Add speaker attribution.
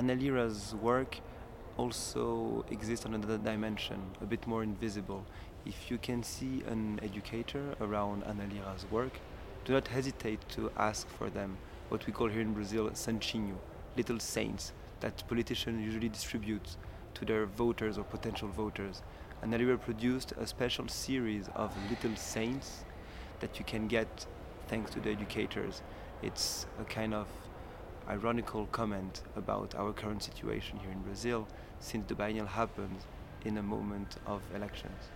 Speaker 1: Ana Lira's work also exists on another dimension, a bit more invisible. If you can see an educator around Ana Lira's work, do not hesitate to ask for them, what we call here in Brazil santinho, little saints that politicians usually distribute to their voters or potential voters. Ana Lira produced a special series of little saints that you can get thanks to the educators. It's a kind of ironical comment about our current situation here in Brazil since the biennial happened in a moment of elections.